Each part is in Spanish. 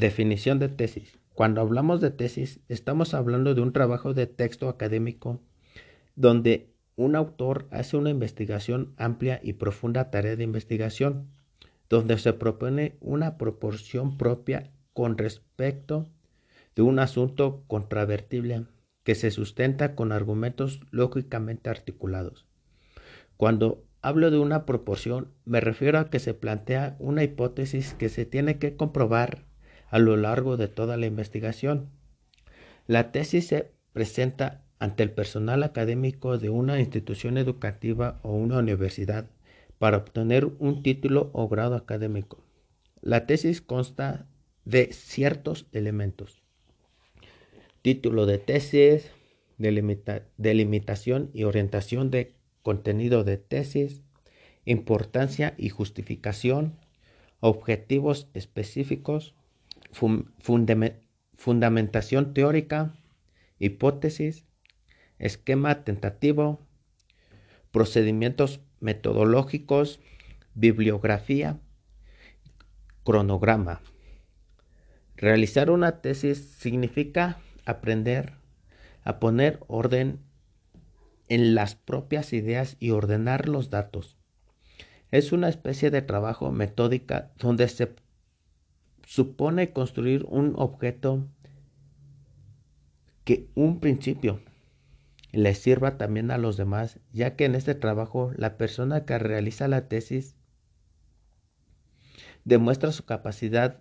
Definición de tesis. Cuando hablamos de tesis, estamos hablando de un trabajo de texto académico donde un autor hace una investigación amplia y profunda tarea de investigación, donde se propone una proporción propia con respecto de un asunto controvertible que se sustenta con argumentos lógicamente articulados. Cuando hablo de una proporción, me refiero a que se plantea una hipótesis que se tiene que comprobar a lo largo de toda la investigación. La tesis se presenta ante el personal académico de una institución educativa o una universidad para obtener un título o grado académico. La tesis consta de ciertos elementos. Título de tesis, delimitación y orientación de contenido de tesis, importancia y justificación, objetivos específicos, fundamentación teórica, hipótesis, esquema tentativo, procedimientos metodológicos, bibliografía, cronograma. Realizar una tesis significa aprender a poner orden en las propias ideas y ordenar los datos. Es una especie de trabajo metódica donde se supone construir un objeto que un principio le sirva también a los demás, ya que en este trabajo la persona que realiza la tesis demuestra su capacidad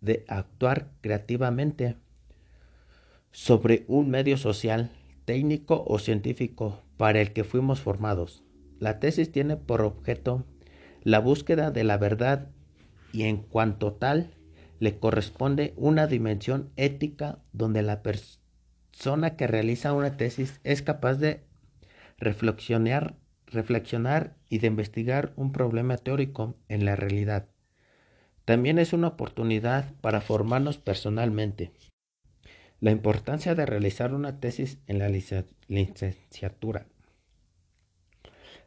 de actuar creativamente sobre un medio social, técnico o científico para el que fuimos formados. La tesis tiene por objeto la búsqueda de la verdad y en cuanto tal le corresponde una dimensión ética donde la persona que realiza una tesis es capaz de reflexionar, reflexionar y de investigar un problema teórico en la realidad. También es una oportunidad para formarnos personalmente. La importancia de realizar una tesis en la licenciatura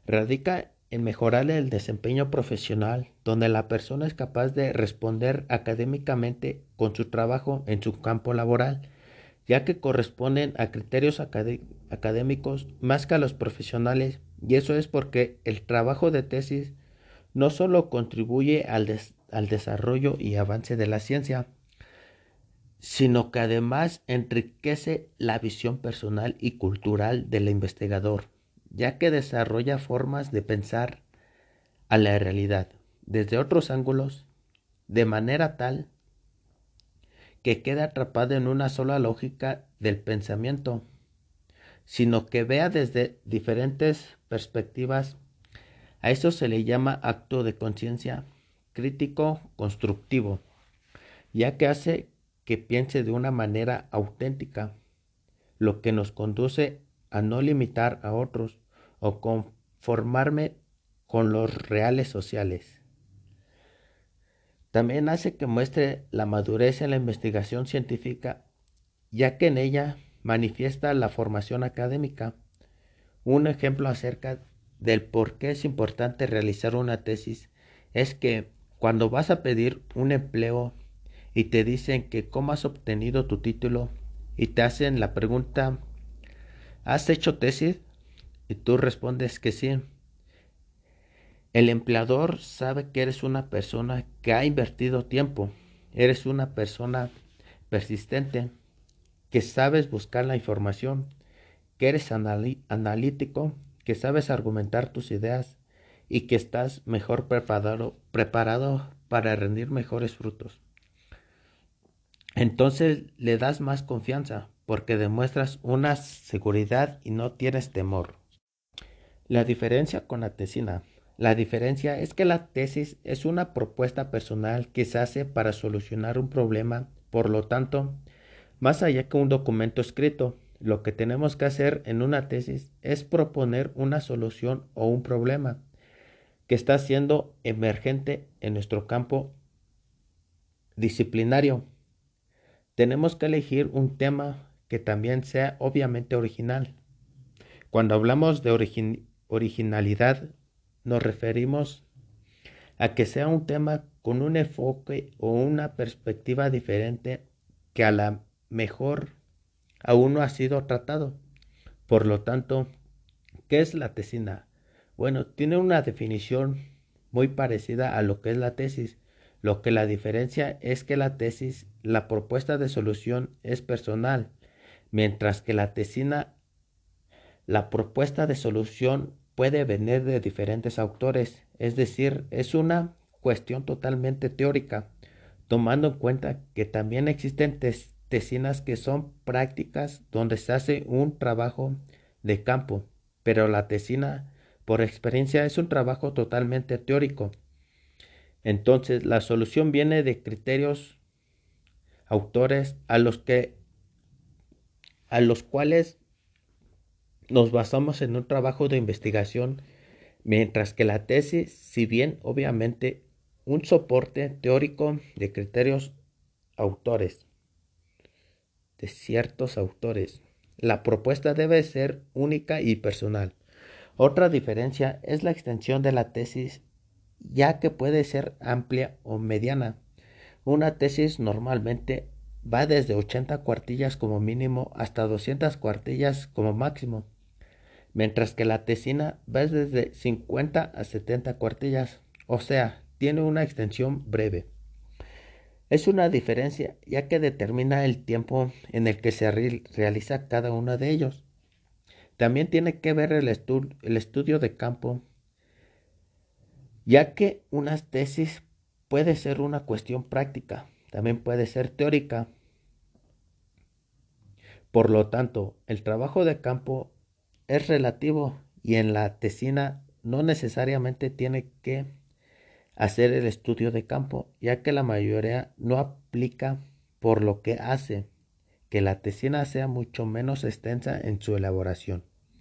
radica en mejorar el desempeño profesional, donde la persona es capaz de responder académicamente con su trabajo en su campo laboral ya que corresponden a criterios académicos más que a los profesionales, y eso es porque el trabajo de tesis no solo contribuye al, al desarrollo y avance de la ciencia, sino que además enriquece la visión personal y cultural del investigador, ya que desarrolla formas de pensar a la realidad desde otros ángulos, de manera tal que quede atrapado en una sola lógica del pensamiento, sino que vea desde diferentes perspectivas. A eso se le llama acto de conciencia crítico constructivo, ya que hace que piense de una manera auténtica, lo que nos conduce a no limitar a otros o conformarme con los reales sociales. También hace que muestre la madurez en la investigación científica, ya que en ella manifiesta la formación académica. Un ejemplo acerca del por qué es importante realizar una tesis es que cuando vas a pedir un empleo y te dicen que cómo has obtenido tu título y te hacen la pregunta, ¿has hecho tesis? Y tú respondes que sí. El empleador sabe que eres una persona que ha invertido tiempo, eres una persona persistente, que sabes buscar la información, que eres analítico, que sabes argumentar tus ideas y que estás mejor preparado, preparado para rendir mejores frutos. Entonces le das más confianza porque demuestras una seguridad y no tienes temor. La diferencia con la tesina la diferencia es que la tesis es una propuesta personal que se hace para solucionar un problema, por lo tanto, más allá que un documento escrito, lo que tenemos que hacer en una tesis es proponer una solución o un problema que está siendo emergente en nuestro campo disciplinario. Tenemos que elegir un tema que también sea obviamente original. Cuando hablamos de originalidad, nos referimos a que sea un tema con un enfoque o una perspectiva diferente que a la mejor aún no ha sido tratado. Por lo tanto, ¿qué es la tesina? Bueno, tiene una definición muy parecida a lo que es la tesis. Lo que la diferencia es que la tesis, la propuesta de solución es personal, mientras que la tesina, la propuesta de solución puede venir de diferentes autores, es decir, es una cuestión totalmente teórica, tomando en cuenta que también existen tesinas que son prácticas donde se hace un trabajo de campo, pero la tesina por experiencia es un trabajo totalmente teórico. Entonces, la solución viene de criterios autores a los que a los cuales nos basamos en un trabajo de investigación, mientras que la tesis, si bien obviamente un soporte teórico de criterios autores, de ciertos autores, la propuesta debe ser única y personal. Otra diferencia es la extensión de la tesis, ya que puede ser amplia o mediana. Una tesis normalmente va desde 80 cuartillas como mínimo hasta 200 cuartillas como máximo mientras que la tesina va desde 50 a 70 cuartillas, o sea, tiene una extensión breve. Es una diferencia ya que determina el tiempo en el que se realiza cada uno de ellos. También tiene que ver el, el estudio de campo, ya que una tesis puede ser una cuestión práctica, también puede ser teórica. Por lo tanto, el trabajo de campo es relativo y en la tesina no necesariamente tiene que hacer el estudio de campo, ya que la mayoría no aplica por lo que hace que la tesina sea mucho menos extensa en su elaboración.